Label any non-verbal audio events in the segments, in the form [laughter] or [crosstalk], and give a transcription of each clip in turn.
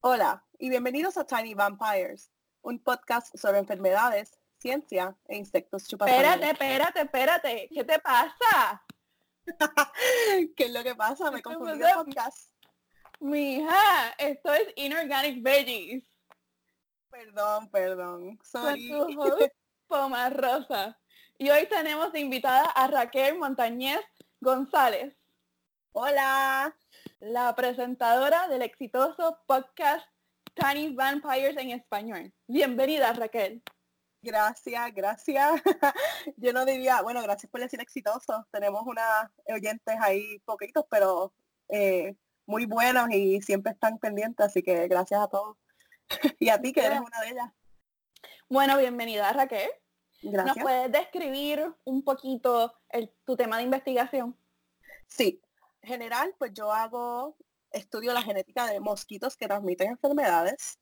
Hola y bienvenidos a Tiny Vampires, un podcast sobre enfermedades, ciencia e insectos chupasanos. Espérate, espérate, espérate. ¿Qué te pasa? [laughs] ¿Qué es lo que pasa? Me ¿Qué confundí de podcast. Mija, esto es Inorganic Veggies. Perdón, perdón. [laughs] Host, Poma Rosa. Y hoy tenemos de invitada a Raquel Montañez González, Hola. La presentadora del exitoso podcast Tiny Vampires en español. Bienvenida, Raquel. Gracias, gracias. [laughs] Yo no diría, bueno, gracias por decir exitoso. Tenemos unas oyentes ahí poquitos, pero eh, muy buenos y siempre están pendientes, así que gracias a todos. [laughs] y a ti, que eres una de ellas. Bueno, bienvenida, Raquel. ¿Nos Gracias. puedes describir un poquito el- tu tema de investigación? Sí, general, pues yo hago, estudio la genética de mosquitos que transmiten enfermedades.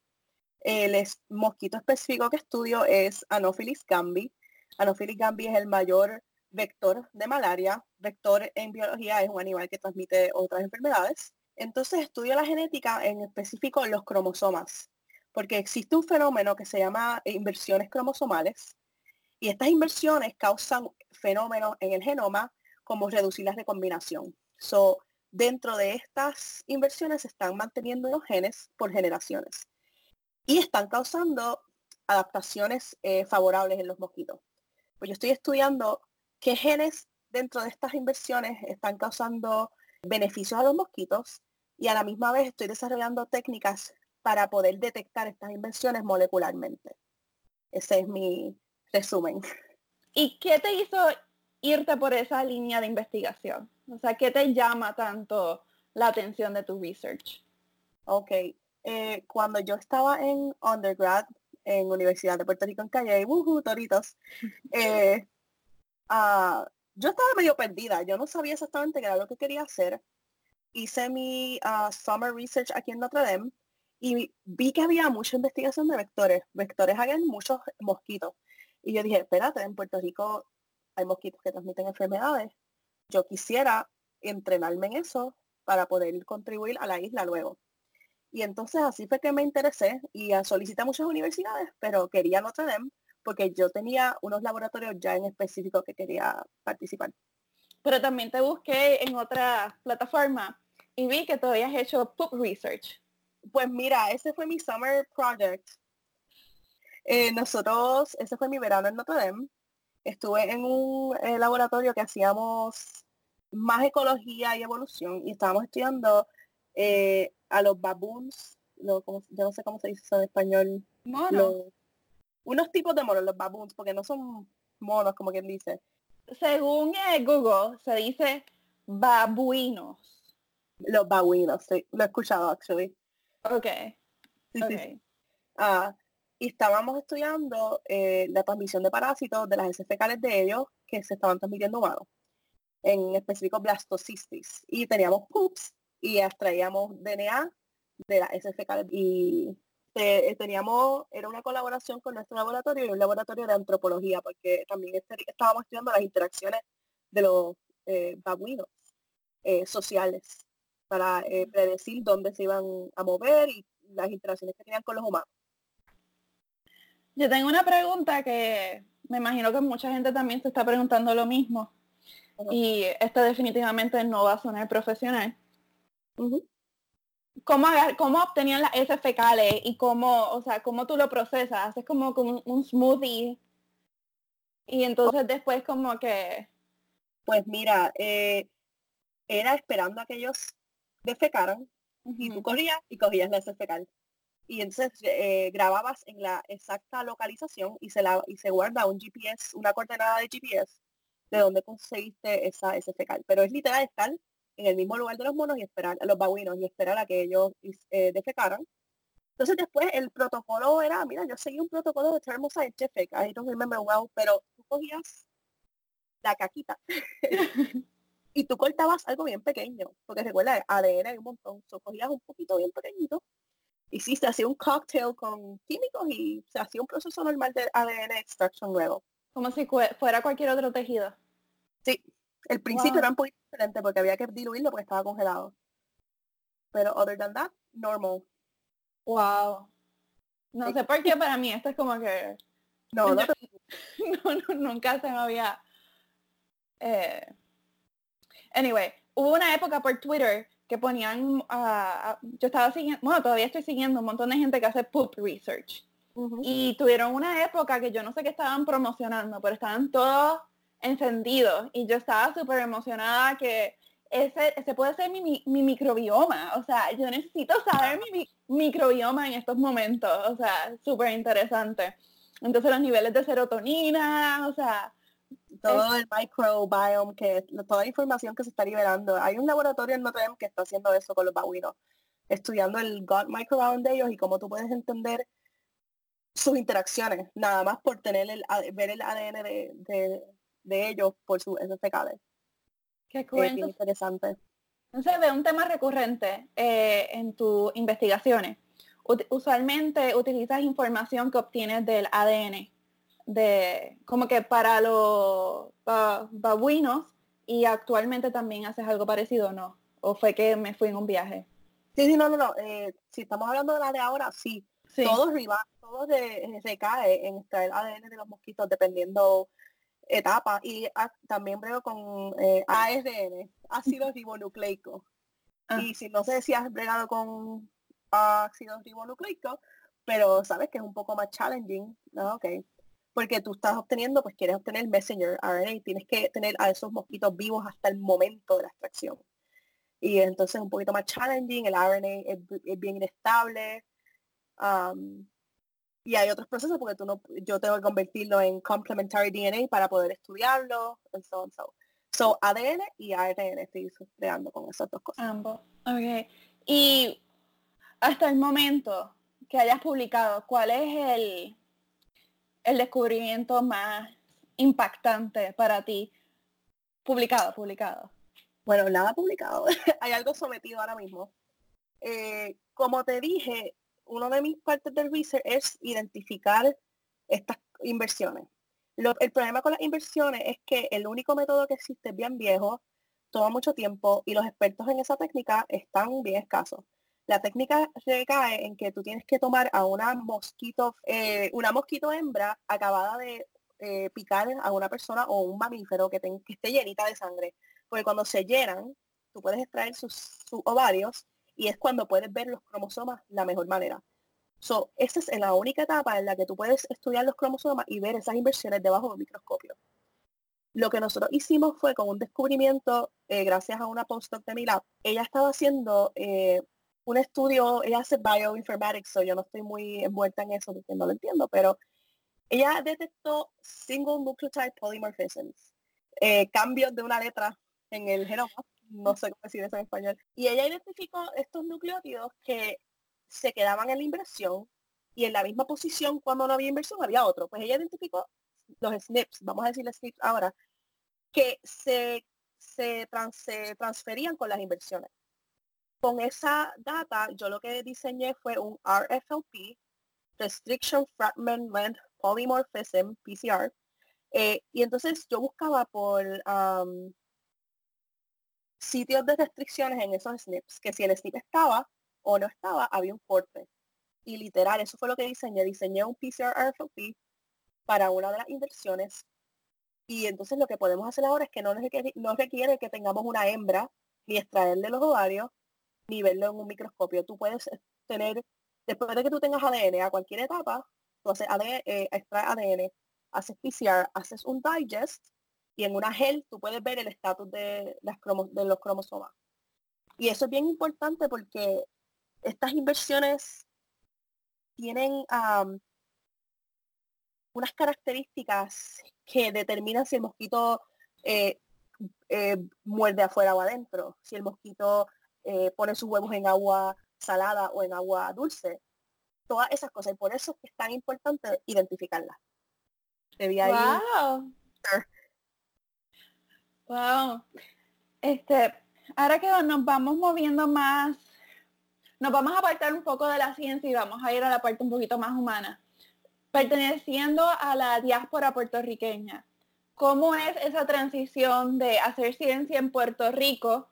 El es- mosquito específico que estudio es Anopheles gambi. Anopheles gambi es el mayor vector de malaria. Vector en biología es un animal que transmite otras enfermedades. Entonces estudio la genética, en específico los cromosomas, porque existe un fenómeno que se llama inversiones cromosomales y estas inversiones causan fenómenos en el genoma como reducir la recombinación. So, dentro de estas inversiones se están manteniendo los genes por generaciones y están causando adaptaciones eh, favorables en los mosquitos. Pues yo estoy estudiando qué genes dentro de estas inversiones están causando beneficios a los mosquitos y a la misma vez estoy desarrollando técnicas para poder detectar estas inversiones molecularmente. Ese es mi resumen. ¿Y qué te hizo irte por esa línea de investigación? O sea, ¿qué te llama tanto la atención de tu research? Ok, eh, cuando yo estaba en undergrad en Universidad de Puerto Rico en Calle, ¡wujú, toritos! [laughs] eh, ah, yo estaba medio perdida, yo no sabía exactamente qué era lo que quería hacer. Hice mi ah, summer research aquí en Notre Dame y vi que había mucha investigación de vectores. Vectores habían muchos mosquitos. Y yo dije, espérate, en Puerto Rico hay mosquitos que transmiten enfermedades. Yo quisiera entrenarme en eso para poder contribuir a la isla luego. Y entonces así fue que me interesé y solicité a muchas universidades, pero quería Notre Dame porque yo tenía unos laboratorios ya en específico que quería participar. Pero también te busqué en otra plataforma y vi que todavía has hecho poop research. Pues mira, ese fue mi summer project. Eh, nosotros, ese fue mi verano en Notre Dame. Estuve en un eh, laboratorio que hacíamos más ecología y evolución y estábamos estudiando eh, a los baboons, como- yo no sé cómo se dice eso en español, Mono. los- unos tipos de monos, los baboons, porque no son monos como quien dice. Según eh, Google, se dice babuinos. Los babuinos, sí, lo he escuchado actually. Ok, Sí, sí, ok. sí. Ah, y estábamos estudiando eh, la transmisión de parásitos de las heces fecales de ellos que se estaban transmitiendo humanos, en específico blastocystis. Y teníamos poops y extraíamos DNA de las heces fecales y eh, teníamos, era una colaboración con nuestro laboratorio y un laboratorio de antropología, porque también este- estábamos estudiando las interacciones de los eh, babuinos eh, sociales para predecir dónde se iban a mover y las interacciones que tenían con los humanos. Yo tengo una pregunta que me imagino que mucha gente también se está preguntando lo mismo. Y esta definitivamente no va a sonar profesional. ¿Cómo, cómo obtenían las heces fecales y cómo, o sea, cómo tú lo procesas? Haces como, como un, un smoothie y entonces después como que... Pues mira, eh, era esperando a que ellos defecaran y tú corrías y cogías la heces fecal. Y entonces eh, grababas en la exacta localización y se, la, y se guarda un GPS, una coordenada de GPS de dónde conseguiste esa heces fecal. Pero es literal estar en el mismo lugar de los monos y esperar a los babuinos y esperar a que ellos eh, defecaran. Entonces después el protocolo era, mira, yo seguí un protocolo de thermoscientific, I don't remember well, pero tú cogías la caquita [laughs] y tú cortabas algo bien pequeño, porque recuerda, ADN hay un montón, so, cogías un poquito bien pequeñito y sí, se hacía un cocktail con químicos y se hacía un proceso normal de ADN extraction luego. Como si fuera cualquier otro tejido. Sí, el principio Wow. era un poquito diferente porque había que diluirlo porque estaba congelado. Pero other than that, normal. Wow. No sé por qué para mí esto es como que... No, [laughs] no, no, nunca se me había... Eh, anyway, hubo una época por Twitter que ponían, uh, yo estaba siguiendo, bueno, todavía estoy siguiendo un montón de gente que hace poop research. Y tuvieron una época que yo no sé qué estaban promocionando, pero estaban todos encendidos y yo estaba súper emocionada que ese, ese puede ser mi, mi, microbioma. O sea, yo necesito saber mi, microbioma en estos momentos. O sea, súper interesante. Entonces los niveles de serotonina, o sea... Todo el microbiome, que toda la información que se está liberando. Hay un laboratorio en Notre Dame que está haciendo eso con los babuinos, estudiando el gut microbiome de ellos y cómo tú puedes entender sus interacciones, nada más por tener el, ver el ADN de, de, ellos por sus fecales. Qué interesante. Entonces, ve un tema recurrente eh, en tus investigaciones. usualmente utilizas información que obtienes del ADN, de como que para los babuinos y actualmente también haces algo parecido, ¿no? ¿O fue que me fui en un viaje? Sí, sí, no, no, no. Eh, si estamos hablando de la de ahora, sí. sí. Todo, todo de, recae en extraer ADN de los mosquitos dependiendo etapa y también brego con eh, ARN, ácido ribonucleico. Ah. Y si no sé si has bregado con ácido ribonucleico, pero sabes que es un poco más challenging, ¿no? Okay. Porque tú estás obteniendo, pues quieres obtener messenger RNA, tienes que tener a esos mosquitos vivos hasta el momento de la extracción. Y entonces es un poquito más challenging, el RNA es, bien inestable. Um, y hay otros procesos porque tú no, yo tengo que convertirlo en complementary DNA para poder estudiarlo, and so, so. so ADN y ARN estoy creando con esas dos cosas. Ambos. Okay. Y hasta el momento que hayas publicado, ¿cuál es el, el descubrimiento más impactante para ti? Publicado, publicado. Bueno, nada publicado. [laughs] Hay algo sometido ahora mismo. Eh, como te dije, uno de mis partes del research es identificar estas inversiones. el problema con las inversiones es que el único método que existe es bien viejo, toma mucho tiempo y los expertos en esa técnica están bien escasos. La técnica recae en que tú tienes que tomar a una mosquito, eh, una mosquito hembra acabada de eh, picar a una persona o un mamífero que, esté llenita de sangre. Porque cuando se llenan, tú puedes extraer sus, ovarios y es cuando puedes ver los cromosomas la mejor manera. So, esa es la única etapa en la que tú puedes estudiar los cromosomas y ver esas inversiones debajo del microscopio. Lo que nosotros hicimos fue con un descubrimiento, eh, gracias a una postdoc de mi lab, ella estaba haciendo un estudio, ella hace bioinformatics, so yo no estoy muy envuelta en eso porque no lo entiendo, pero ella detectó single nucleotide polymorphisms, eh, cambios de una letra en el genoma no sé cómo decir eso en español. Y ella identificó estos nucleótidos que se quedaban en la inversión y en la misma posición cuando no había inversión había otro. Pues ella identificó los SNPs, vamos a decirle SNPs ahora, que se, se, transferían con las inversiones. Con esa data, yo lo que diseñé fue un RFLP, Restriction Fragment Length Polymorphism, PCR, eh, y entonces yo buscaba por sitios de restricciones en esos SNPs, que si el SNP estaba o no estaba, había un corte. Y literal, eso fue lo que diseñé. Diseñé un PCR RFLP para una de las inversiones. Y entonces lo que podemos hacer ahora es que no requiere, requiere que tengamos una hembra, ni extraerle los ovarios, ni verlo en un microscopio. Tú puedes tener, después de que tú tengas ADN a cualquier etapa, tú haces ADN, eh, extraes ADN, haces PCR, haces un digest y en una gel tú puedes ver el estatus de, las de los cromosomas. Y eso es bien importante porque estas inversiones tienen unas características que determinan si el mosquito eh, eh, muerde afuera o adentro, si el mosquito eh, pone sus huevos en agua salada o en agua dulce, todas esas cosas. Y por eso es tan importante identificarlas. wow. Wow. Este, ahora que nos vamos moviendo más, nos vamos a apartar un poco de la ciencia y vamos a ir a la parte un poquito más humana. Perteneciendo a la diáspora puertorriqueña, ¿cómo es esa transición de hacer ciencia en Puerto Rico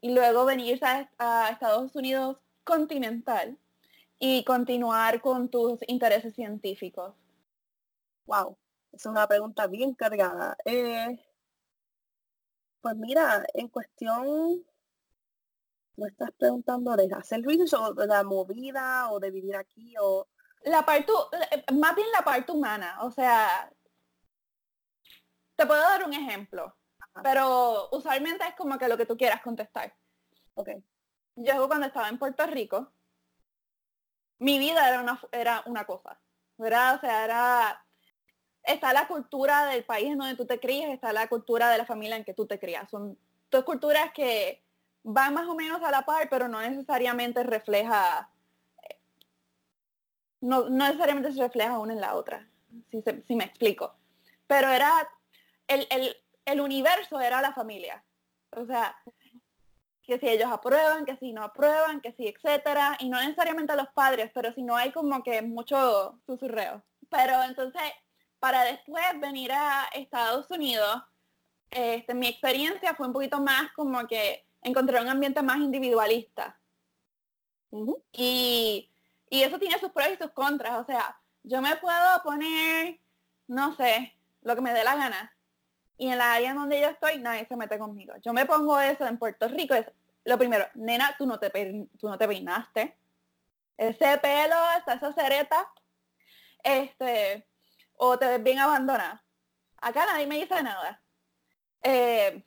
y luego venirse a, Estados Unidos continental y continuar con tus intereses científicos? Wow, es una pregunta bien cargada. Eh, pues mira, en cuestión, ¿me estás preguntando de hacer research o de la movida o de vivir aquí o...? La parte, eh, más bien la parte humana, o sea, te puedo dar un ejemplo, pero usualmente es como que lo que tú quieras contestar. Ok. Yo cuando estaba en Puerto Rico, mi vida era una, era una cosa, ¿verdad? O sea, era, está la cultura del país en donde tú te crías, está la cultura de la familia en que tú te crías. Son dos culturas que van más o menos a la par, pero no necesariamente refleja, no, necesariamente se refleja una en la otra, si, si me explico. Pero era, el, el, el universo era la familia. O sea, que si ellos aprueban, que si no aprueban, que si etcétera, y no necesariamente los padres, pero si no hay como que mucho susurreo. Pero entonces, para después venir a Estados Unidos, este, mi experiencia fue un poquito más como que encontré un ambiente más individualista. y, y eso tiene sus pros y sus contras. O sea, yo me puedo poner, no sé, lo que me dé la gana. Y en la área donde yo estoy, nadie se mete conmigo. Yo me pongo eso en Puerto Rico, es lo primero, nena, tú no te, tú no te peinaste. Ese pelo, esa cereta, este, o te ves bien abandonada. Acá nadie me dice nada. Eh,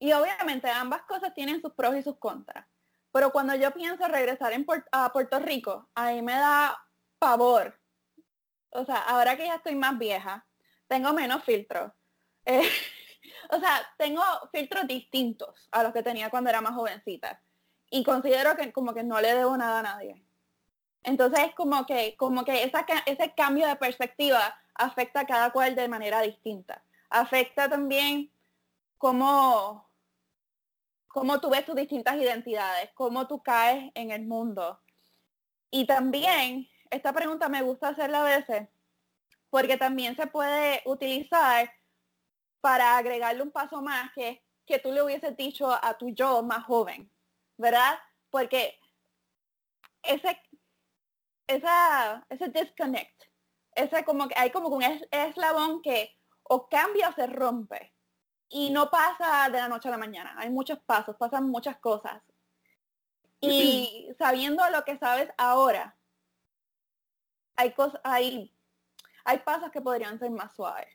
y obviamente ambas cosas tienen sus pros y sus contras. Pero cuando yo pienso regresar en a Puerto Rico, ahí me da pavor. O sea, ahora que ya estoy más vieja, tengo menos filtros. Eh, [laughs] o sea, tengo filtros distintos a los que tenía cuando era más jovencita. Y considero que como que no le debo nada a nadie. Entonces es como que, como que esa, ese cambio de perspectiva afecta a cada cual de manera distinta. Afecta también cómo, cómo tú ves tus distintas identidades, cómo tú caes en el mundo. Y también, esta pregunta me gusta hacerla a veces, porque también se puede utilizar para agregarle un paso más que que tú le hubieses dicho a tu yo más joven, ¿verdad? Porque ese, esa, ese disconnect, ese como que hay como un eslabón que o cambia o se rompe. Y no pasa de la noche a la mañana. Hay muchos pasos, pasan muchas cosas. Y sabiendo lo que sabes ahora, hay cosas, hay, hay pasos que podrían ser más suaves.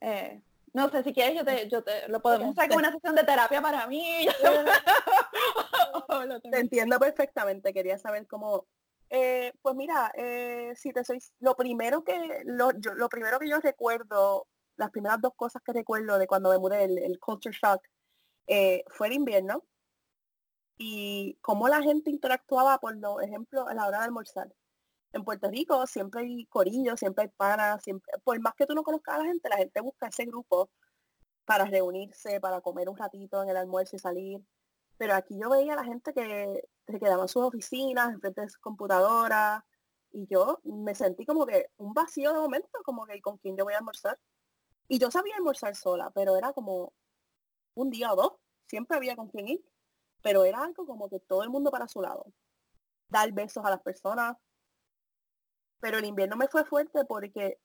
Eh, no sé, si quieres yo te, yo te lo podemos usar como una sesión de terapia para mí. [laughs] [laughs] te entiendo perfectamente, quería saber cómo, eh, pues mira, eh, si te soy, lo primero que, lo, yo, lo primero que yo recuerdo, las primeras dos cosas que recuerdo de cuando me mudé, el, el culture shock, fue el invierno y cómo la gente interactuaba, por ejemplo, a la hora de almorzar en Puerto Rico siempre hay corillos, siempre hay panas, siempre, por más que tú no conozcas a la gente, la gente busca ese grupo para reunirse, para comer un ratito en el almuerzo y salir. Pero aquí yo veía a la gente que se quedaba en sus oficinas, enfrente de sus computadoras, y yo me sentí como que un vacío de momento, como que con quién yo voy a almorzar. Y yo sabía almorzar sola, pero era como un día o dos, siempre había con quién ir, pero era algo como que todo el mundo para su lado. Dar besos a las personas, pero el invierno me fue fuerte porque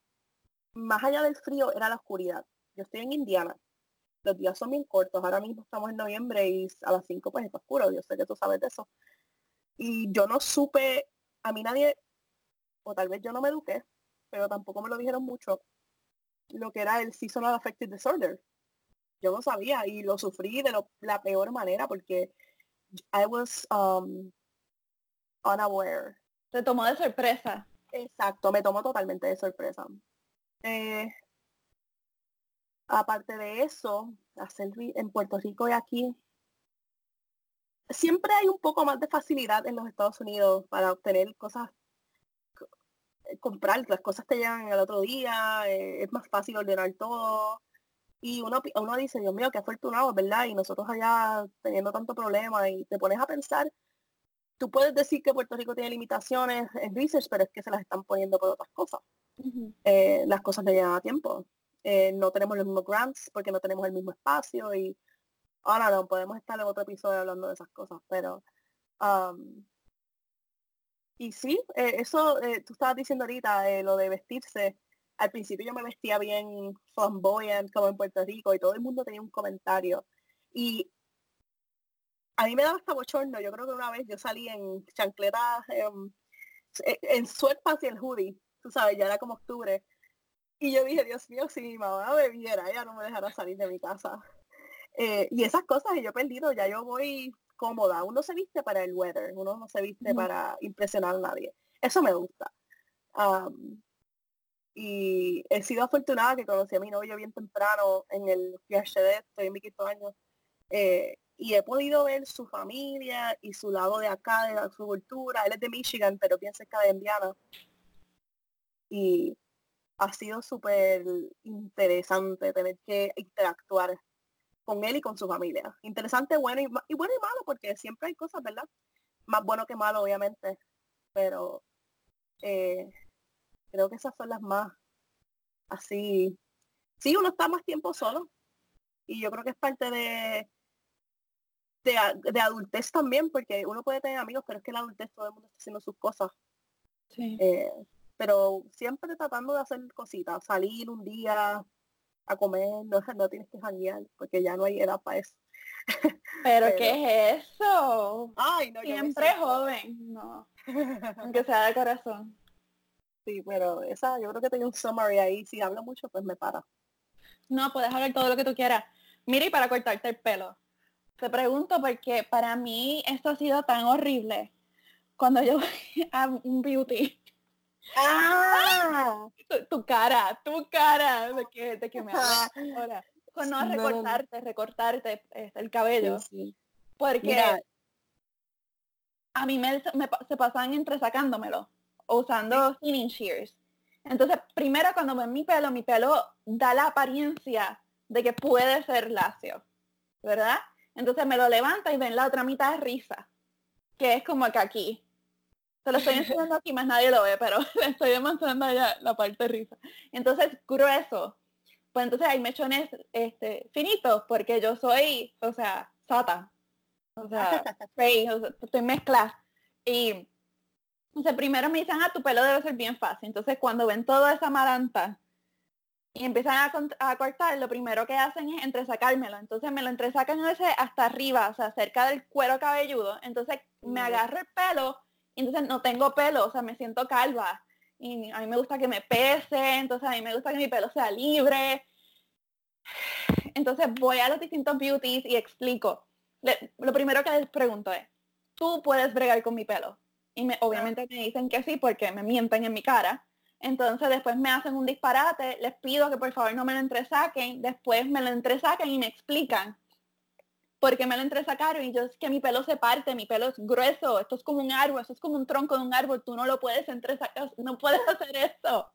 más allá del frío era la oscuridad. Yo estoy en Indiana. Los días son bien cortos. Ahora mismo estamos en noviembre y a las 5 pues está oscuro. Yo sé que tú sabes de eso. Y yo no supe, a mí nadie, o tal vez yo no me eduqué, pero tampoco me lo dijeron mucho, lo que era el Seasonal Affective Disorder. Yo no sabía y lo sufrí de la peor manera porque I was um, unaware. Te tomó de sorpresa. Exacto, me tomó totalmente de sorpresa. Eh, aparte de eso, hacer en Puerto Rico y aquí, siempre hay un poco más de facilidad en los Estados Unidos para obtener cosas, comprar, las cosas te llegan el otro día, eh, es más fácil ordenar todo. Y uno, uno dice, Dios mío, qué afortunado, ¿verdad? Y nosotros allá teniendo tanto problema y te pones a pensar tú puedes decir que Puerto Rico tiene limitaciones en research, pero es que se las están poniendo por otras cosas. Eh, las cosas le llevan a tiempo. Eh, no tenemos los mismos grants porque no tenemos el mismo espacio y ahora no, podemos estar en otro episodio hablando de esas cosas, pero Um, y sí, eh, eso tú estabas diciendo ahorita, lo de vestirse. Al principio yo me vestía bien flamboyant como en Puerto Rico y todo el mundo tenía un comentario. Y a mí me daba hasta bochorno. Yo creo que una vez yo salí en chancletas, em, en, en sweatpants y el hoodie. Tú sabes, ya era como octubre. Y yo dije, Dios mío, si mi mamá bebiera, ella no me dejará salir de mi casa. y esas cosas que yo he perdido, ya yo voy cómoda. Uno se viste para el weather, uno no se viste para impresionar a nadie. Eso me gusta. y he sido afortunada que conocí a mi novio bien temprano en el PhD, estoy en mi quinto año, eh, y he podido ver su familia y su lado de acá, de su cultura. Él es de Michigan, pero bien cerca de Indiana. Y ha sido súper interesante tener que interactuar con él y con su familia. Interesante, bueno y, y, bueno y malo, porque siempre hay cosas, ¿verdad? Más bueno que malo, obviamente. Pero eh, creo que esas son las más así. Sí, uno está más tiempo solo. Y yo creo que es parte de, de, adultez también, porque uno puede tener amigos, pero es que la adultez todo el mundo está haciendo sus cosas. Sí. Eh, pero siempre tratando de hacer cositas, salir un día, a comer, no, [laughs] no tienes que janguear, porque ya no hay edad para eso. [laughs] ¿Pero, qué es eso? Ay, no, Siempre joven, no. [laughs] Aunque sea de corazón. Sí, pero esa, yo creo que tengo un summary ahí. Si hablo mucho, pues me para. No, puedes hablar todo lo que tú quieras. Mira, y para cortarte el pelo. Te pregunto porque para mí esto ha sido tan horrible. Cuando yo voy a un beauty ¡Ah! Tu, cara, tu cara de que, de que me hablas ahora. Con no recortarte, recortarte este, el cabello. Porque a mí me, se pasan entresacándomelo, usando thinning shears. Entonces, primero cuando ven mi pelo, mi pelo da la apariencia de que puede ser lacio, ¿verdad? Entonces me lo levanta y ven la otra mitad de risa, que es como que aquí. Se lo estoy enseñando aquí, más nadie lo ve, pero [laughs] le estoy demostrando allá la parte risa. Entonces, grueso. Pues entonces hay mechones este, finitos, porque yo soy, o sea, sata. [laughs] O sea, estoy mezclada. Y entonces primero me dicen, ah, tu pelo debe ser bien fácil. Entonces cuando ven toda esa maranta y empiezan a, a, cortar, lo primero que hacen es entresacármelo. Entonces me lo entresacan ese hasta arriba, o sea, cerca del cuero cabelludo. Entonces me agarro el pelo entonces no tengo pelo, o sea, me siento calva. Y a mí me gusta que me pese, entonces a mí me gusta que mi pelo sea libre. Entonces voy a los distintos beauties y explico. lo primero que les pregunto es, ¿tú puedes bregar con mi pelo? Y me, obviamente me dicen que sí porque me mienten en mi cara. Entonces después me hacen un disparate, les pido que por favor no me lo entresaquen, después me lo entresaquen y me explican porque me lo entresacaron y yo es que mi pelo se parte, mi pelo es grueso, esto es como un árbol, esto es como un tronco de un árbol, tú no lo puedes entresacar, no puedes [laughs] hacer esto,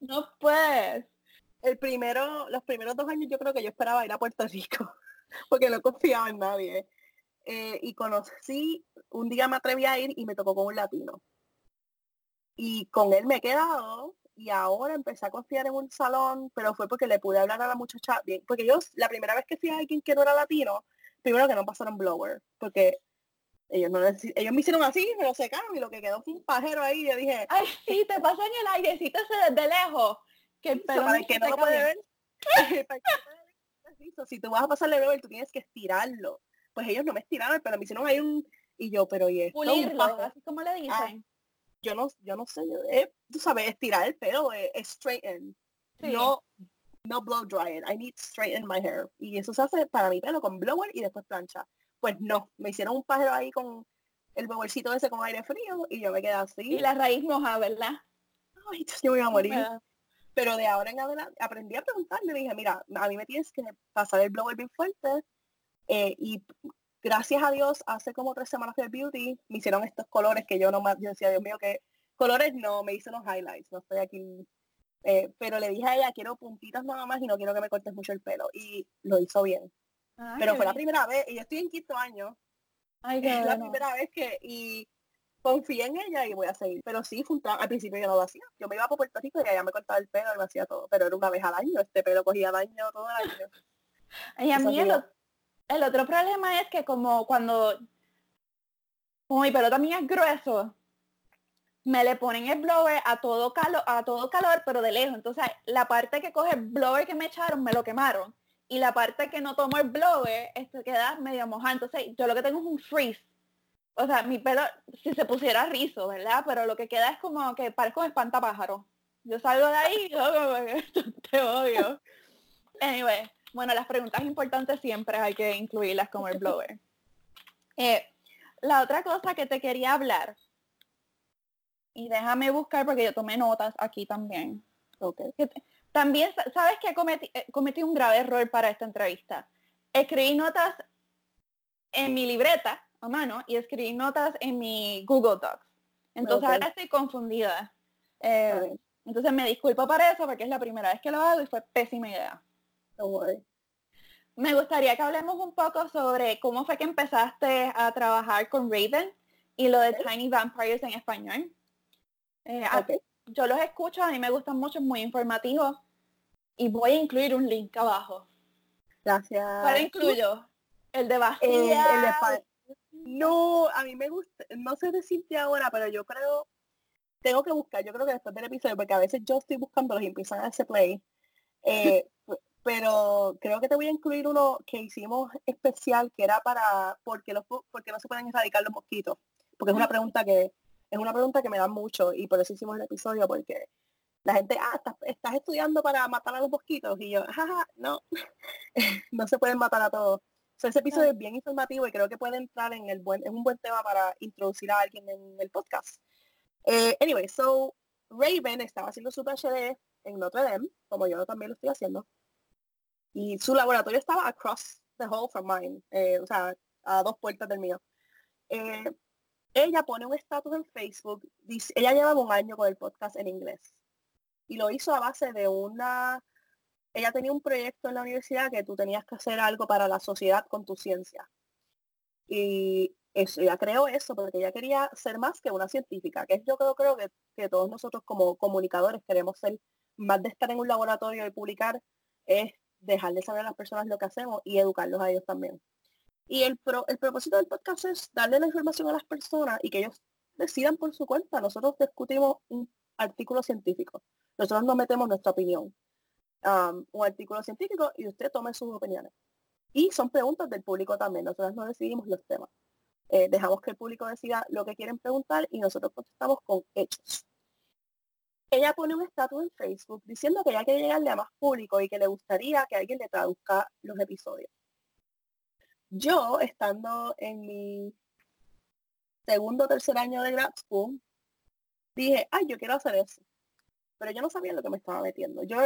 no puedes. El primero, los primeros dos años yo creo que yo esperaba ir a Puerto Rico, [laughs] porque no confiaba en nadie. Eh, y conocí, un día me atreví a ir y me tocó con un latino. Y con él me he quedado y ahora empecé a confiar en un salón, pero fue porque le pude hablar a la muchacha bien, porque yo la primera vez que fui a alguien que no era latino, primero que no pasaron blower, porque ellos no ellos me hicieron así, me lo secaron y lo que quedó fue un pajero ahí, yo dije, ay [laughs] sí, te pasó en el airecito desde lejos, que el pelo para [laughs] que no lo puede ver, si tú vas a pasarle blower, tú tienes que estirarlo. Pues ellos no me estiraron, pero me hicieron ahí un y yo, pero y esto, Pulirlo, así como le dicen. Yo no, yo no sé, eh, tú sabes, estirar el pelo, es eh, straighten. No, no blow dry it. I need straighten my hair. Y eso se hace para mi pelo con blower y después plancha. Pues no, me hicieron un pájaro ahí con el blowercito ese con aire frío y yo me quedé así. Y la raíz moja, ¿verdad? Ay, yo me voy a morir. Pero de ahora en adelante aprendí a preguntarle, dije, mira, a mí me tienes que pasar el blower bien fuerte eh, y gracias a Dios, hace como tres semanas de beauty, me hicieron estos colores que yo no más, yo decía, Dios mío, que colores no, me hice unos highlights, no estoy aquí. Eh, pero le dije a ella, quiero puntitas nada más y no quiero que me cortes mucho el pelo. Y lo hizo bien. pero fue la primera vez, y yo estoy en quinto año. Ay, es la primera vez que, y confié en ella y voy a seguir. Pero sí, fue un al principio yo no lo hacía. Yo me iba por Puerto Rico y ella me cortaba el pelo y me hacía todo. Pero era una vez al año, este pelo cogía al año todo el año. [laughs] Y a mí el, otro problema es que como cuando como mi pelo también es grueso, me le ponen el blower a todo calor, a todo calor, pero de lejos. Entonces, la parte que coge el blower que me echaron, me lo quemaron. Y la parte que no tomo el blower, esto queda medio mojada. Entonces, yo lo que tengo es un freeze. O sea, mi pelo, si se pusiera rizo, ¿verdad? Pero lo que queda es como que parezco espantapájaro. Yo salgo de ahí y [laughs] te odio. Anyway, bueno, las preguntas importantes siempre hay que incluirlas como el blower. [laughs] Eh, la otra cosa que te quería hablar y déjame buscar porque yo tomé notas aquí también. Okay. También, ¿sabes que cometí, eh, cometí un grave error para esta entrevista? Escribí notas en mi libreta a mano y escribí notas en mi Google Docs. Entonces ahora estoy confundida. Eh, entonces me disculpo para eso porque es la primera vez que lo hago y fue pésima idea. Me gustaría que hablemos un poco sobre cómo fue que empezaste a trabajar con Raven y lo de Tiny Vampires en español. Eh, yo los escucho, a mí me gustan mucho, es muy informativo. Y voy a incluir un link abajo. Gracias. ¿Cuál incluyo? El de Bastilla. no, a mí me gusta, no sé decirte ahora, pero yo creo, tengo que buscar, yo creo que después del episodio, porque a veces yo estoy buscándolos y empiezan a hacer play. Eh, pero creo que te voy a incluir uno que hicimos especial, que era para, porque, los, porque no se pueden erradicar los mosquitos. Porque es una pregunta que es una pregunta que me da mucho y por eso hicimos el episodio, porque la gente, ah, estás, estudiando para matar a los mosquitos y yo, jaja, no, [laughs] no se pueden matar a todos. ese episodio es bien informativo y creo que puede entrar en el buen, es un buen tema para introducir a alguien en el podcast. Eh, anyway, so Raven estaba haciendo su PhD en Notre Dame, como yo también lo estoy haciendo, y su laboratorio estaba across the hall from mine, eh, o sea, a dos puertas del mío. Eh, ella pone un estatus en Facebook, dice, ella llevaba un año con el podcast en inglés y lo hizo a base de una, ella tenía un proyecto en la universidad que tú tenías que hacer algo para la sociedad con tu ciencia. Y eso, ella creó eso porque ella quería ser más que una científica, que es yo creo, que, que todos nosotros como comunicadores queremos ser, más de estar en un laboratorio y publicar, es dejar de saber a las personas lo que hacemos y educarlos a ellos también. Y el, el propósito del podcast es darle la información a las personas y que ellos decidan por su cuenta. Nosotros discutimos un artículo científico. Nosotros no metemos nuestra opinión. un artículo científico y usted tome sus opiniones. Y son preguntas del público también. Nosotros no decidimos los temas. Eh, dejamos que el público decida lo que quieren preguntar y nosotros contestamos con hechos. Ella pone un estatus en Facebook diciendo que ella quiere llegarle a más público y que le gustaría que alguien le traduzca los episodios. Yo, estando en mi segundo o tercer año de grad school, dije, ay, yo quiero hacer eso. Pero yo no sabía lo que me estaba metiendo. Yo,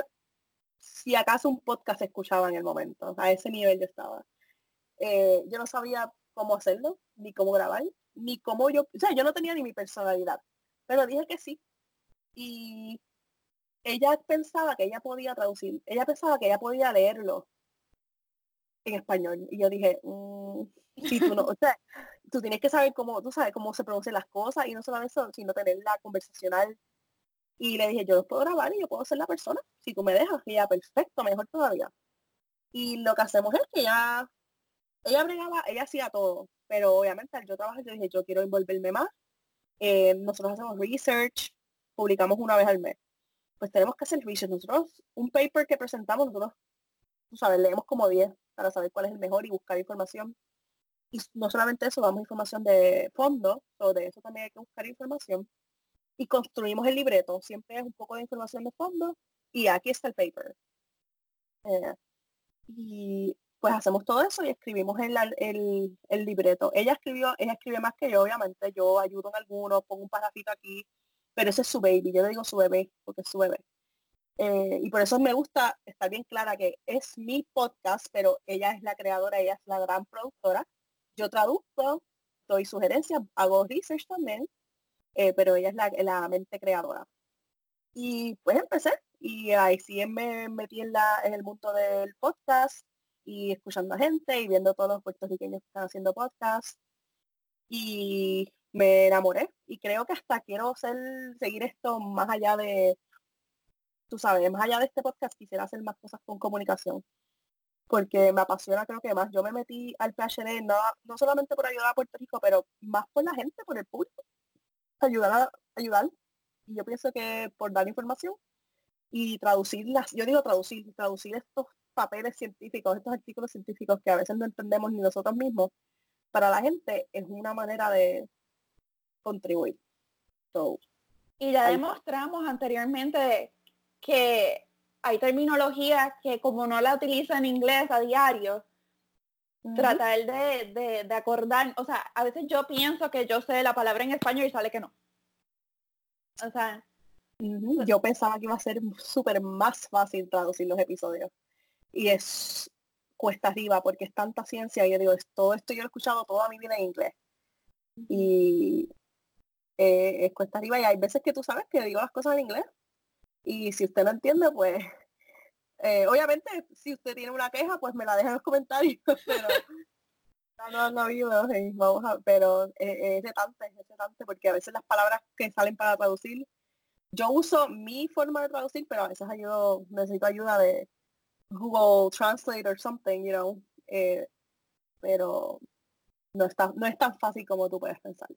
si acaso un podcast escuchaba en el momento, a ese nivel yo estaba. Eh, yo no sabía cómo hacerlo, ni cómo grabar, ni cómo yo, o sea, yo no tenía ni mi personalidad, pero dije que sí. Y ella pensaba que ella podía traducir, ella pensaba que ella podía leerlo en español. Y yo dije, mm, si tú no, o sea, tú tienes que saber cómo, tú sabes cómo se pronuncian las cosas y no solamente eso, sino tener la conversacional. Y le dije, yo puedo grabar y yo puedo ser la persona, si tú me dejas. Ya, perfecto, mejor todavía. Y lo que hacemos es que ella, ella bregaba, ella hacía todo, pero obviamente yo trabajar, yo dije, yo quiero envolverme más. Eh, nosotros hacemos research, publicamos una vez al mes. Pues tenemos que hacer research. Nosotros, un paper que presentamos, nosotros, tú sabes, leemos como 10 para saber cuál es el mejor y buscar información. Y no solamente eso, damos información de fondo, sobre eso también hay que buscar información. Y construimos el libreto, siempre es un poco de información de fondo y aquí está el paper. Eh, y pues hacemos todo eso y escribimos el, el, el, libreto. Ella escribió, ella escribe más que yo, obviamente, yo ayudo en algunos, pongo un parrafito aquí, pero ese es su baby, yo le digo su bebé, porque es su bebé. Eh, y por eso me gusta estar bien clara que es mi podcast, pero ella es la creadora, ella es la gran productora. Yo traduzco, doy sugerencias, hago research también, eh, pero ella es la, la, mente creadora. Y pues empecé y ahí sí me metí en, la, en el mundo del podcast y escuchando a gente y viendo todos los puertorriqueños que están haciendo podcast. Y me enamoré y creo que hasta quiero ser, seguir esto más allá de tú sabes, más allá de este podcast quisiera hacer más cosas con comunicación. porque me apasiona creo que más. Yo me metí al PHD no, no solamente por ayudar a Puerto Rico, pero más por la gente, por el público. Ayudar a ayudar. Y yo pienso que por dar información y traducirlas, yo digo traducir, traducir estos papeles científicos, estos artículos científicos que a veces no entendemos ni nosotros mismos, para la gente es una manera de contribuir. y ya demostramos anteriormente que hay terminología que como no la utiliza en inglés a diario, tratar de, de, acordar, o sea, a veces yo pienso que yo sé la palabra en español y sale que no. O sea, yo pensaba que iba a ser súper más fácil traducir los episodios. Y es cuesta arriba porque es tanta ciencia y yo digo, todo esto yo lo he escuchado toda mi vida en inglés. Y eh, es cuesta arriba y hay veces que tú sabes que digo las cosas en inglés y si usted no entiende, pues eh, obviamente si usted tiene una queja, pues me la deja en los comentarios, [laughs] pero no, no, habido, vamos a, pero es retante, es retante porque a veces las palabras que salen para traducir, yo uso mi forma de traducir, pero a veces ayudo, necesito ayuda de Google Translate or something, you know, eh, pero no está, no es tan fácil como tú puedes pensar.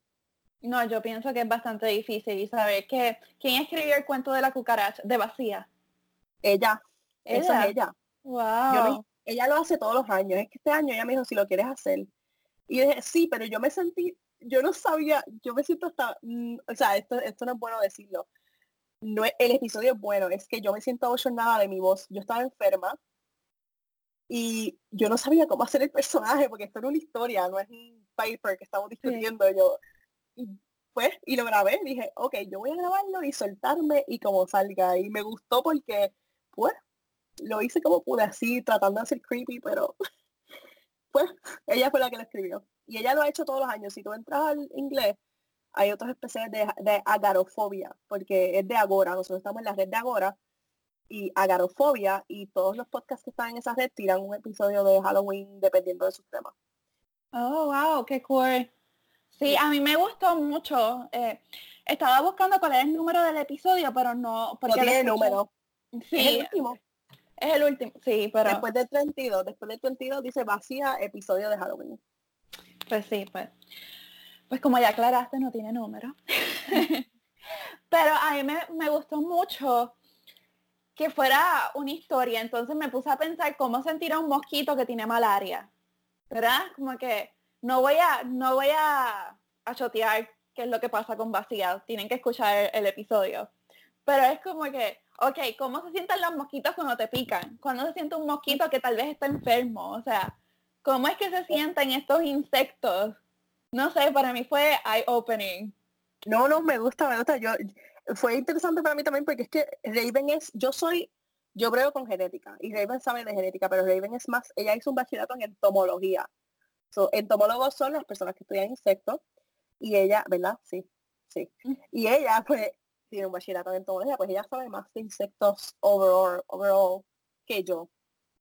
No, yo pienso que es bastante difícil y saber que quién escribió el cuento de la cucaracha de vacía. Ella. Esa es ella. Wow. ella lo hace todos los años. Es que este año ella me dijo si lo quieres hacer. Y yo dije, sí, pero yo me sentí, yo no sabía, yo me siento hasta, mm, o sea, esto, esto no es bueno decirlo. No el episodio es bueno, es que yo me siento nada de mi voz. Yo estaba enferma y yo no sabía cómo hacer el personaje porque esto era una historia, no es un paper que estamos discutiendo. Yo, y pues, y lo grabé, dije, ok, yo voy a grabarlo y soltarme y como salga. Y me gustó porque, pues, lo hice como pude así, tratando de ser creepy, pero pues, ella fue la que lo escribió. Y ella lo ha hecho todos los años. Si tú entras al inglés, hay otros especies de, de agarofobia, porque es de Agora. Nosotros estamos en la red de Agora y agarofobia y todos los podcasts que están en esa red tiran un episodio de Halloween dependiendo de sus temas. Oh, wow, qué cool. Sí, a mí me gustó mucho. Eh, estaba buscando cuál es el número del episodio, pero no... Porque no tiene número. Sí. Es el último. Es el último, sí, pero... Después del 32, después del 32 dice vacía episodio de Halloween. Pues sí, pues. Pues como ya aclaraste, no tiene número. [laughs] pero a mí me, me gustó mucho que fuera una historia. Entonces me puse a pensar cómo sentir a un mosquito que tiene malaria. ¿Verdad? Como que no voy a, no voy a, a chotear qué es lo que pasa con vacía. Tienen que escuchar el, episodio. Pero es como que, ok, ¿cómo se sienten los mosquitos cuando te pican? Cuando se siente un mosquito que tal vez está enfermo? O sea, ¿cómo es que se sienten estos insectos? No sé, para mí fue eye-opening. No, no, me gusta, me gusta. Yo, fue interesante para mí también porque es que Raven es, yo soy, yo brego con genética y Raven sabe de genética, pero Raven es más, ella hizo un bachillerato en entomología. So, entomólogos son las personas que estudian insectos y ella, ¿verdad? Sí, sí. Mm. Y ella, pues, tiene un bachillerato en entomología, pues ella sabe más de insectos overall, overall que yo.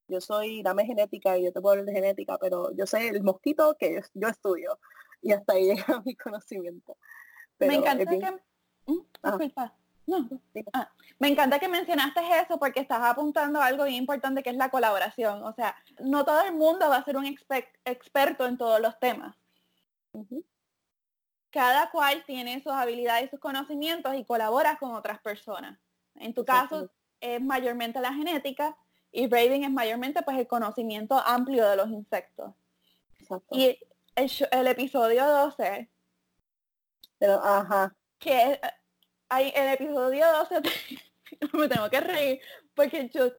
Yo soy, dame genética y yo te puedo hablar de genética, pero yo sé el mosquito que yo, estudio y hasta ahí [laughs] llega mi conocimiento. Me encanta que... ¿Mm? No. Ah, me encanta que mencionaste eso porque estás apuntando a algo bien importante que es la colaboración. O sea, no todo el mundo va a ser un experto en todos los temas. Cada cual tiene sus habilidades y sus conocimientos y colabora con otras personas. En tu caso es mayormente la genética y Raven es mayormente pues el conocimiento amplio de los insectos. Y el, episodio 12 Pero, ajá. que hay el episodio 12 [laughs] me tengo que reír porque yo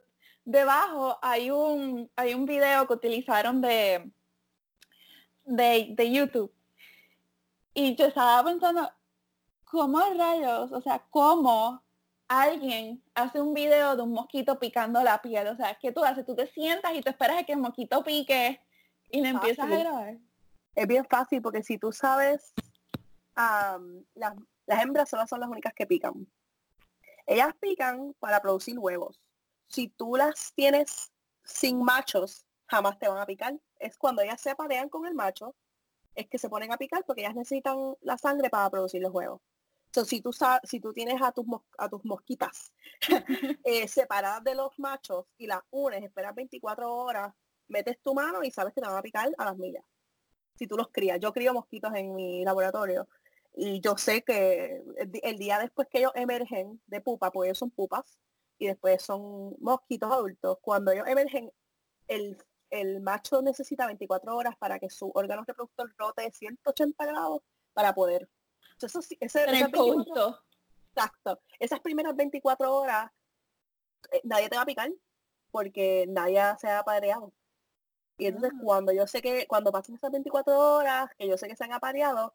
debajo hay un hay un video que utilizaron de de, YouTube. Y yo estaba pensando cómo rayos o sea cómo alguien hace un video de un mosquito picando la piel o sea ¿qué tú haces? tú te sientas y te esperas a que el mosquito pique y le empiezas a grabar. Es bien fácil porque si tú sabes las las hembras solo son las únicas que pican. Ellas pican para producir huevos. Si tú las tienes sin machos, jamás te van a picar. Es cuando ellas se aparean con el macho, es que se ponen a picar porque ellas necesitan la sangre para producir los huevos. Entonces, si tú, si tú tienes a tus, a tus mosquitas [laughs] eh, separadas de los machos y las unes, esperas 24 horas, metes tu mano y sabes que te van a picar a las millas. Si tú los crías. Yo crío mosquitos en mi laboratorio y yo sé que el, día después que ellos emergen de pupa, pues ellos son pupas y después son mosquitos adultos, cuando ellos emergen, el, el macho necesita 24 horas para que su órgano reproductor rote de 180 grados para poder. Eso, ese, exacto. Esas primeras 24 horas eh, nadie te va a picar porque nadie se ha apareado. Y entonces ah. cuando yo sé que, cuando pasen esas 24 horas, que yo sé que se han apareado,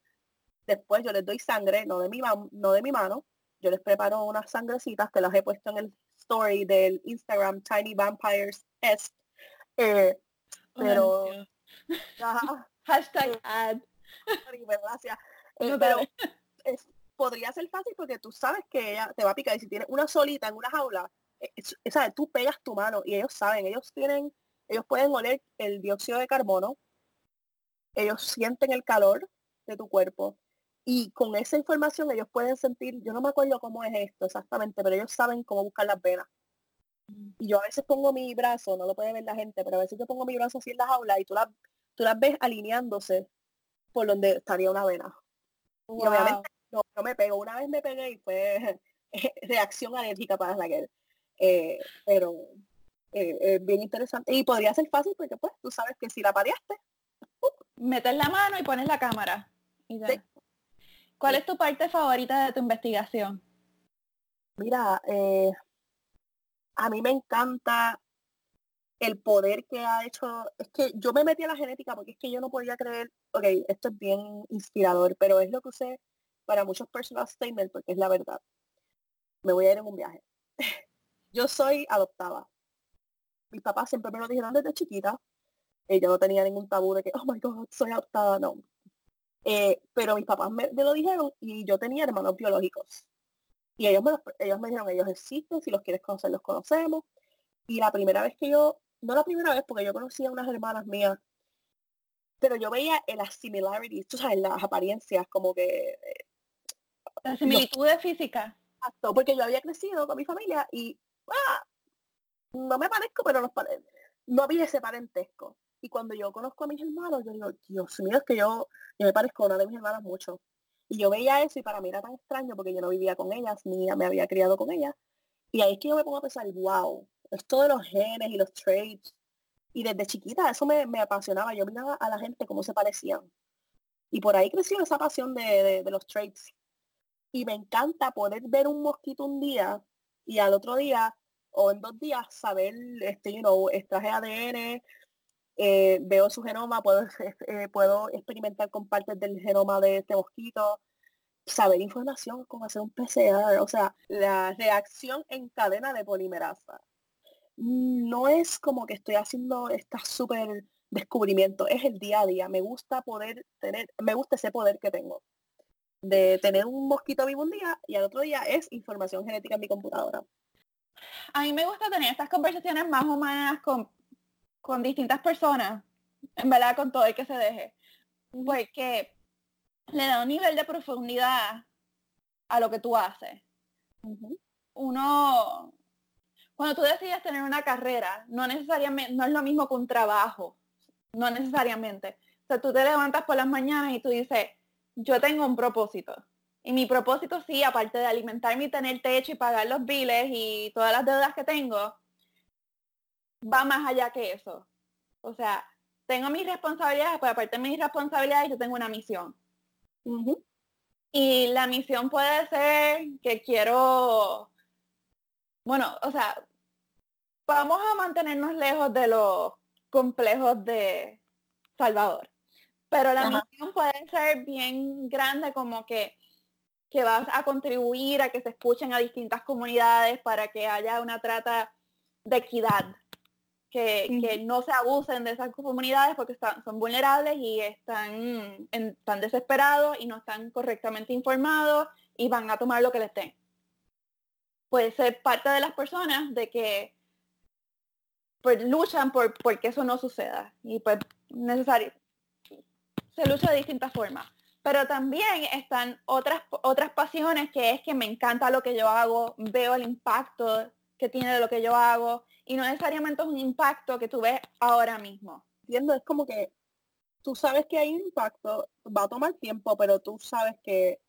después yo les doy sangre, no de mi, no de mi mano, yo les preparo unas sangrecitas que las he puesto en el story del Instagram Tiny Vampires S. Eh, pero... [laughs] [laughs] Hashtag eh, ad. Gracias. [laughs] Eh, pero podría ser fácil porque tú sabes que ella te va a picar y si tienes una solita en una jaula, ¿sabes? tú pegas tu mano y ellos saben, ellos tienen, ellos pueden oler el dióxido de carbono, ellos sienten el calor de tu cuerpo y con esa información ellos pueden sentir, yo no me acuerdo cómo es esto exactamente, pero ellos saben cómo buscar las venas. Mm. Y yo a veces pongo mi brazo, no lo puede ver la gente, pero a veces yo pongo mi brazo así en la jaula y tú las, tú las ves alineándose por donde estaría una vena. Y obviamente no, me pego. Una vez me pegué y fue [laughs] reacción alérgica para la que eh, pero eh, es bien interesante. Y podría ser fácil porque pues tú sabes que si la pareaste, metes la mano y pones la cámara. ¿Cuál es tu parte favorita de tu investigación? Mira, eh, a mí me encanta el poder que ha hecho, es que yo me metí a la genética porque es que yo no podía creer, ok, esto es bien inspirador, pero es lo que usé para muchos personal statements porque es la verdad. Me voy a ir en un viaje. [laughs] yo soy adoptada. Mis papás siempre me lo dijeron desde chiquita. Eh, yo no tenía ningún tabú de que, oh my god, soy adoptada, no. Eh, pero mis papás me, lo dijeron y yo tenía hermanos biológicos. Y ellos me, ellos me dijeron, ellos existen, si los quieres conocer, los conocemos. Y la primera vez que yo, no la primera vez, porque yo conocía a unas hermanas mías, pero yo veía las similarities, tú sabes, las apariencias, como que... Eh, las similitudes físicas. Exacto, porque yo había crecido con mi familia y ah, no me parezco, pero no, no había ese parentesco. Y cuando yo conozco a mis hermanos, yo digo, Dios mío, es que yo, yo me parezco a una de mis hermanas mucho. Y yo veía eso y para mí era tan extraño porque yo no vivía con ellas, ni me había criado con ellas. Y ahí es que yo me pongo a pensar, wow, esto de los genes y los traits. Y desde chiquita eso me, apasionaba. Yo miraba a la gente cómo se parecían. Y por ahí creció esa pasión de, de los traits. Y me encanta poder ver un mosquito un día y al otro día o en dos días saber, este, you know, extraje ADN, eh, veo su genoma, puedo, [laughs] eh, puedo experimentar con partes del genoma de este mosquito, saber información como hacer un PCR, o sea, la reacción en cadena de polimerasa. No es como que estoy haciendo esta súper descubrimiento, es el día a día. Me gusta poder tener, me gusta ese poder que tengo de tener un mosquito vivo un día y al otro día es información genética en mi computadora. A mí me gusta tener estas conversaciones más menos con con distintas personas, en verdad con todo el que se deje, porque le da un nivel de profundidad a lo que tú haces. Uno, cuando tú decides tener una carrera, no necesariamente, no es lo mismo que un trabajo, no necesariamente. O sea, tú te levantas por las mañanas y tú dices, yo tengo un propósito. Y mi propósito sí, aparte de alimentarme y tener techo y pagar los biles y todas las deudas que tengo, va más allá que eso. O sea, tengo mis responsabilidades, pero aparte de mis responsabilidades yo tengo una misión. Y la misión puede ser que quiero, bueno, o sea, vamos a mantenernos lejos de los complejos de Salvador. Pero la misión puede ser bien grande como que, que vas a contribuir a que se escuchen a distintas comunidades para que haya una trata de equidad que, no se abusen de esas comunidades porque están, son vulnerables y están, están desesperados y no están correctamente informados y van a tomar lo que les den. Puede ser parte de las personas de que pues, luchan por, que eso no suceda y pues necesario. Se lucha de distintas formas. Pero también están otras, otras pasiones que es que me encanta lo que yo hago, veo el impacto que tiene de lo que yo hago y no necesariamente es un impacto que tú ves ahora mismo. Entiendo, es como que tú sabes que hay impacto, va a tomar tiempo, pero tú sabes que,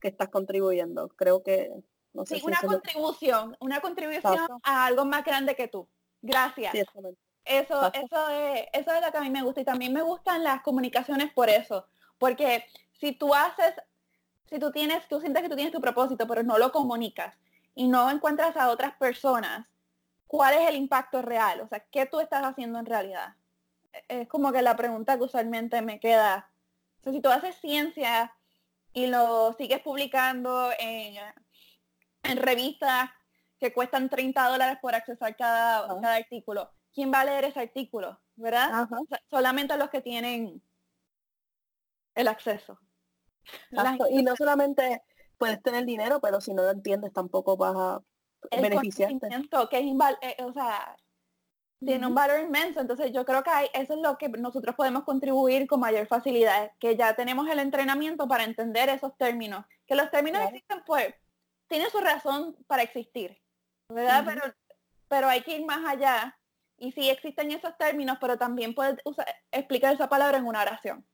que estás contribuyendo. Creo que... No sé sí, una contribución, una contribución a algo más grande que tú. Gracias. eso, eso es, eso es lo que a mí me gusta y también me gustan las comunicaciones por eso, porque si tú haces, si tú tienes, tú sientes que tú tienes tu propósito, pero no lo comunicas y no encuentras a otras personas, ¿cuál es el impacto real? O sea, ¿qué tú estás haciendo en realidad? es como que la pregunta que usualmente me queda. O sea, si tú haces ciencia y lo sigues publicando en, en revistas que cuestan 30 dólares por accesar cada, cada artículo, ¿quién va a leer ese artículo? ¿Verdad? solamente los que tienen el acceso. Y no solamente puedes tener dinero, pero si no lo entiendes tampoco vas a beneficiarte. Que es eh, o sea, tiene un valor inmenso. Entonces yo creo que hay, eso es lo que nosotros podemos contribuir con mayor facilidad, que ya tenemos el entrenamiento para entender esos términos. Que los términos existen, pues, tiene su razón para existir, ¿verdad? pero, pero hay que ir más allá. Y sí existen esos términos, pero también puedes explicar esa palabra en una oración.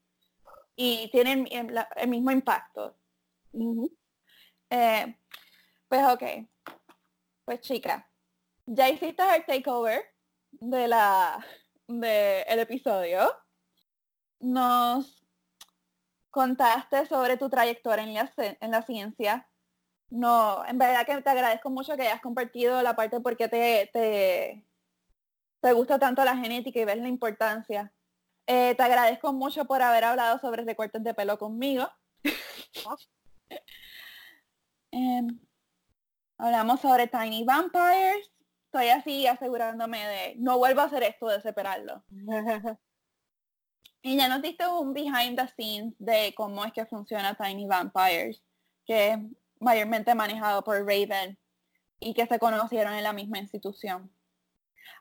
Y tienen el, mismo impacto. Eh, pues ok. Pues chica, ya hiciste el takeover de la de el episodio nos contaste sobre tu trayectoria en la, en la ciencia. No, en verdad que te agradezco mucho que hayas compartido la parte porque te, te, te gusta tanto la genética y ves la importancia. Eh, te agradezco mucho por haber hablado sobre recortes de pelo conmigo. [laughs] Em, hablamos sobre Tiny Vampires estoy así asegurándome de no vuelvo a hacer esto de separarlo. [laughs] y ya nos diste un behind the scenes de cómo es que funciona Tiny Vampires, que es mayormente manejado por Raven y que se conocieron en la misma institución.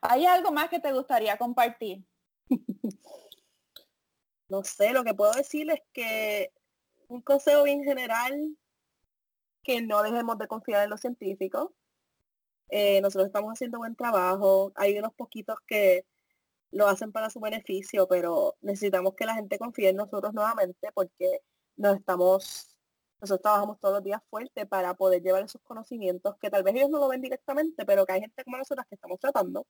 ¿Hay algo más que te gustaría compartir? [laughs] no sé, lo que puedo decir es que un consejo bien general, que no dejemos de confiar en los científicos, eh, nosotros estamos haciendo buen trabajo. Hay unos poquitos que lo hacen para su beneficio, pero necesitamos que la gente confíe en nosotros nuevamente porque nos estamos, nosotros trabajamos todos los días fuerte para poder llevar esos conocimientos que tal vez ellos no lo ven directamente, pero que hay gente como nosotras que estamos tratando.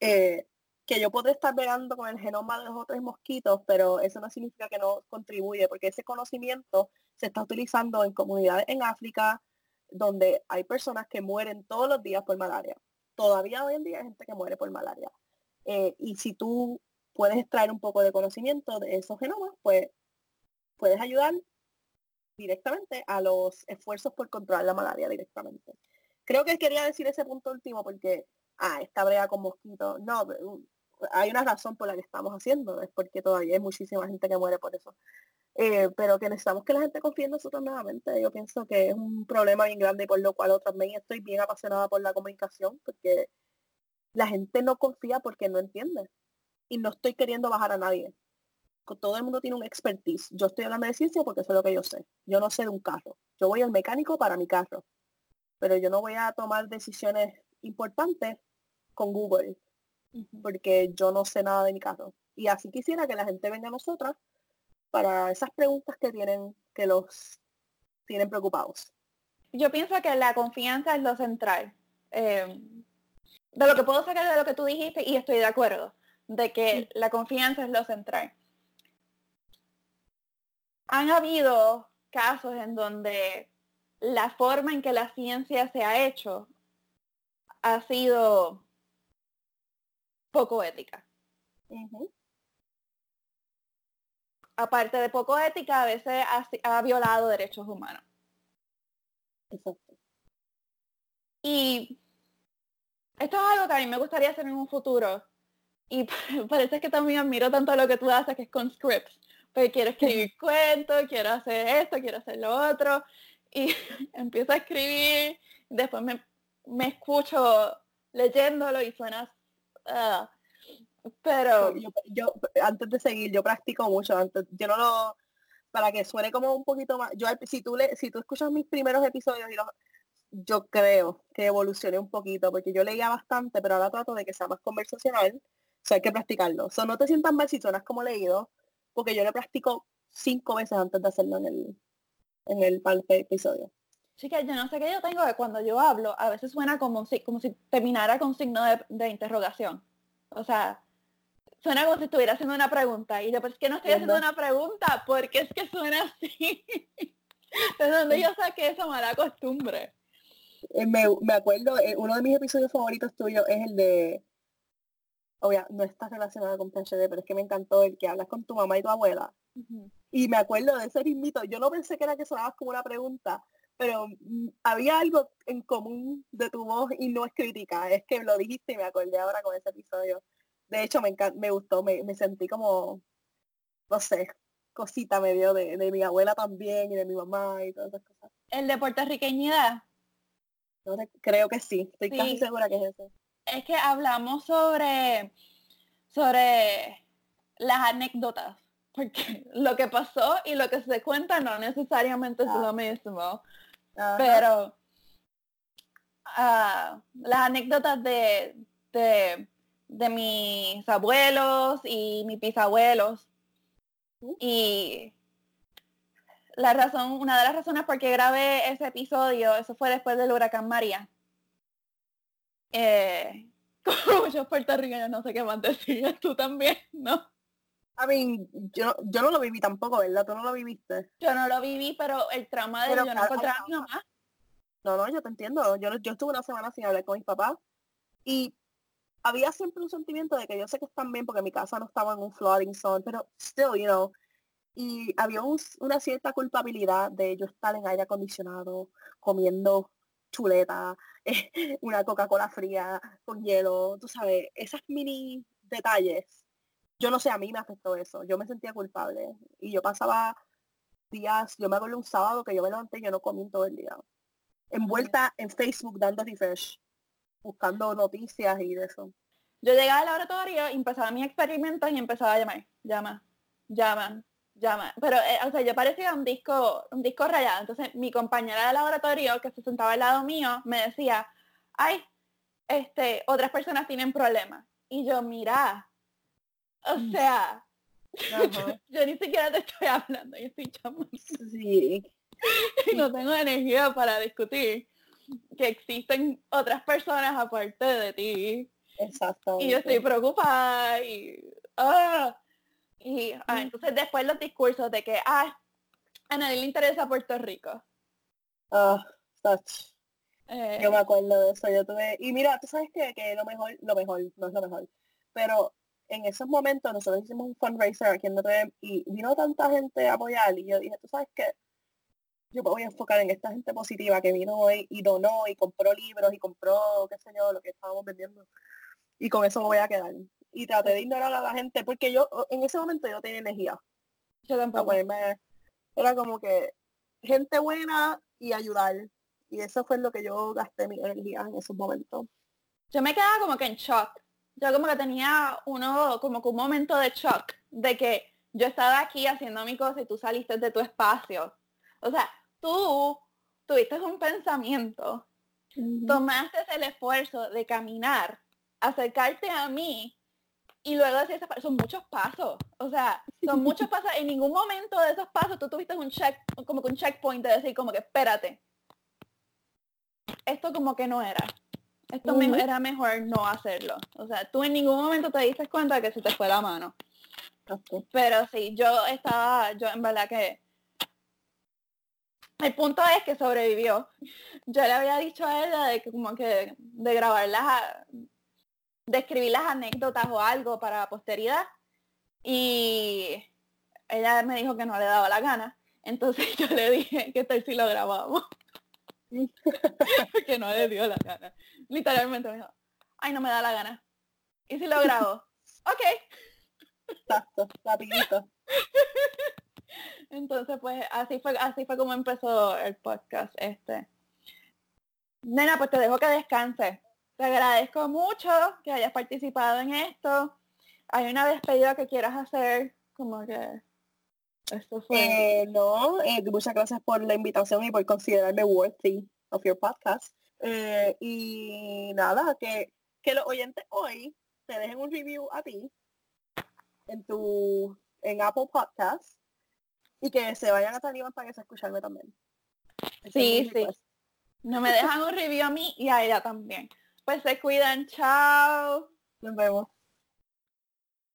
Eh, que yo podré estar pegando con el genoma de los otros mosquitos, pero eso no significa que no contribuye, porque ese conocimiento se está utilizando en comunidades en África, donde hay personas que mueren todos los días por malaria. Todavía hoy en día hay gente que muere por malaria. Eh, y si tú puedes extraer un poco de conocimiento de esos genomas, pues puedes ayudar directamente a los esfuerzos por controlar la malaria directamente. Creo que quería decir ese punto último porque, ah, esta brea con mosquitos. No, hay una razón por la que estamos haciendo, es porque todavía hay muchísima gente que muere por eso. Eh, pero que necesitamos que la gente confíe en nosotros nuevamente. Yo pienso que es un problema bien grande por lo cual también estoy bien apasionada por la comunicación porque la gente no confía porque no entiende. Y no estoy queriendo bajar a nadie. Todo el mundo tiene un expertise. Yo estoy hablando de ciencia porque eso es lo que yo sé. Yo no sé de un carro. Yo voy al mecánico para mi carro. Pero yo no voy a tomar decisiones importantes con Google porque yo no sé nada de mi carro. Y así quisiera que la gente venga a nosotras para esas preguntas que tienen, que los tienen preocupados. Yo pienso que la confianza es lo central. Eh, de lo que puedo sacar de lo que tú dijiste, y estoy de acuerdo, de que la confianza es lo central. Han habido casos en donde la forma en que la ciencia se ha hecho ha sido poco ética aparte de poco ética, a veces ha, violado derechos humanos. Exacto. Y esto es algo que a mí me gustaría hacer en un futuro. Y [laughs] parece que también admiro tanto lo que tú haces, que es con scripts. Porque quiero escribir cuentos, quiero hacer esto, quiero hacer lo otro. Y [laughs] empiezo a escribir, después me, me escucho leyéndolo y suena ah, pero yo, antes de seguir, yo practico mucho, antes, yo no lo, para que suene como un poquito más, yo si tú le, si tú escuchas mis primeros episodios y los, yo creo que evolucioné un poquito, porque yo leía bastante, pero ahora trato de que sea más conversacional, o sea, hay que practicarlo. O sea, no te sientas mal si suenas como leído, porque yo lo practico cinco veces antes de hacerlo en el, en el episodio. Chica, yo no sé qué yo tengo que cuando yo hablo, a veces suena como si, como si terminara con signo de, de interrogación. O sea, suena como si estuviera haciendo una pregunta. Y yo, pues que no estoy haciendo una pregunta, porque es que suena así. [laughs] ¿De dónde yo saqué esa mala costumbre? Eh, me, me acuerdo, eh, uno de mis episodios favoritos tuyos es el de, obvio, no está relacionado con PhD, pero es que me encantó el que hablas con tu mamá y tu abuela. Y me acuerdo de ese mismito. Yo no pensé que era que sonabas como una pregunta, pero mm, había algo en común de tu voz y no es crítica. Es que lo dijiste y me acordé ahora con ese episodio. De hecho, me, me gustó, me, me sentí como, no sé, cosita medio de, de mi abuela también y de mi mamá y todas esas cosas. ¿El de puertorriqueñidad? creo que sí, estoy casi segura que es ese. Es que hablamos sobre, sobre las anécdotas, porque [laughs] lo que pasó y lo que se cuenta no necesariamente es ah. lo mismo, pero uh, las anécdotas de, de, de, mis abuelos y mis bisabuelos uh. y la razón, una de las razones por qué grabé ese episodio, eso fue después del huracán María. Eh, [laughs] como muchos puertorriqueños no sé qué más decir, [laughs] tú también, ¿no? A mí, yo, yo no lo viví tampoco, ¿verdad? ¿Tú no lo viviste? Yo no lo viví, pero el trauma de yo no encontrar a mi mamá. No, no, yo te entiendo. Yo, yo estuve una semana sin hablar con mis papás y había siempre un sentimiento de que yo sé que están bien porque mi casa no estaba en un flooding zone, pero still, you know, y había una cierta culpabilidad de yo estar en aire acondicionado, comiendo chuleta, [laughs] una Coca-Cola fría con hielo, tú sabes, esas mini detalles. Yo no sé, a mí me afectó eso, yo me sentía culpable y yo pasaba días, yo me acuerdo un sábado que yo me levanté y yo no comí todo el día. Envuelta en Facebook dando refresh, buscando noticias y de eso. Yo llegaba al laboratorio, empezaba mis experimentos y empezaba a llamar, llama, llama, llama. Pero, eh, o sea, yo parecía un disco, un disco rayado. Entonces, mi compañera de laboratorio, que se sentaba al lado mío, me decía, ay, este, otras personas tienen problemas. Y yo, mira, o mm. sea, [laughs] yo, ni siquiera te estoy hablando, yo estoy. Sí. [laughs] y no tengo energía para discutir que existen otras personas aparte de ti. Exacto. Y yo estoy preocupada y... Ah, y ah, entonces después los discursos de que, ah, a nadie le interesa Puerto Rico. Ah, eh, yo me acuerdo de eso, yo tuve, y mira, tú sabes que, que lo mejor, lo mejor, no es lo mejor, pero en esos momentos nosotros hicimos un fundraiser aquí en Notre y vino tanta gente a apoyar y yo dije, tú sabes que yo me voy a enfocar en esta gente positiva que vino hoy y donó y compró libros y compró, qué sé yo, lo que estábamos vendiendo. Y con eso me voy a quedar y traté de ignorar a la gente porque yo en ese momento yo tenía energía. Yo tampoco. era como que gente buena y ayudar. Y eso fue lo que yo gasté mi energía en esos momentos. Yo me quedaba como que en shock. Yo como que tenía uno, como que un momento de shock de que yo estaba aquí haciendo mi cosa y tú saliste de tu espacio. O sea, tú tuviste un pensamiento, tomaste el esfuerzo de caminar, acercarte a mí y luego decía son muchos pasos. O sea, son [laughs] muchos pasos. En ningún momento de esos pasos tú tuviste un check, como que un checkpoint de decir como que espérate. Esto como que no era. Esto era mejor no hacerlo. O sea, tú en ningún momento te diste cuenta que se te fue la mano. Pero sí, yo estaba, yo en verdad que el punto es que sobrevivió. Yo le había dicho a ella de que como que de grabar las de escribir las anécdotas o algo para la posteridad. Y ella me dijo que no le daba la gana. Entonces [laughs] yo le dije que tal si lo grabamos. [laughs] [laughs] que no le dio la gana. Literalmente me dijo, ay, no me da la gana. ¿Y si lo grabo? [laughs] ok. Exacto, rapidito. Entonces, pues así fue, así fue como empezó el podcast este. Nena, pues te dejo que descanse. Te agradezco mucho que hayas participado en esto. ¿Hay una despedida que quieras hacer? Como que esto fue... Eh, no, eh, muchas gracias por la invitación y por considerarme worthy of your podcast. Eh, y nada, que, que los oyentes hoy te dejen un review a ti en tu en Apple Podcast y que se vayan a Taliban para que se escucharme también. sí, sí. No me dejan un review a mí y a ella también. Pues se cuidan, chao. Nos vemos.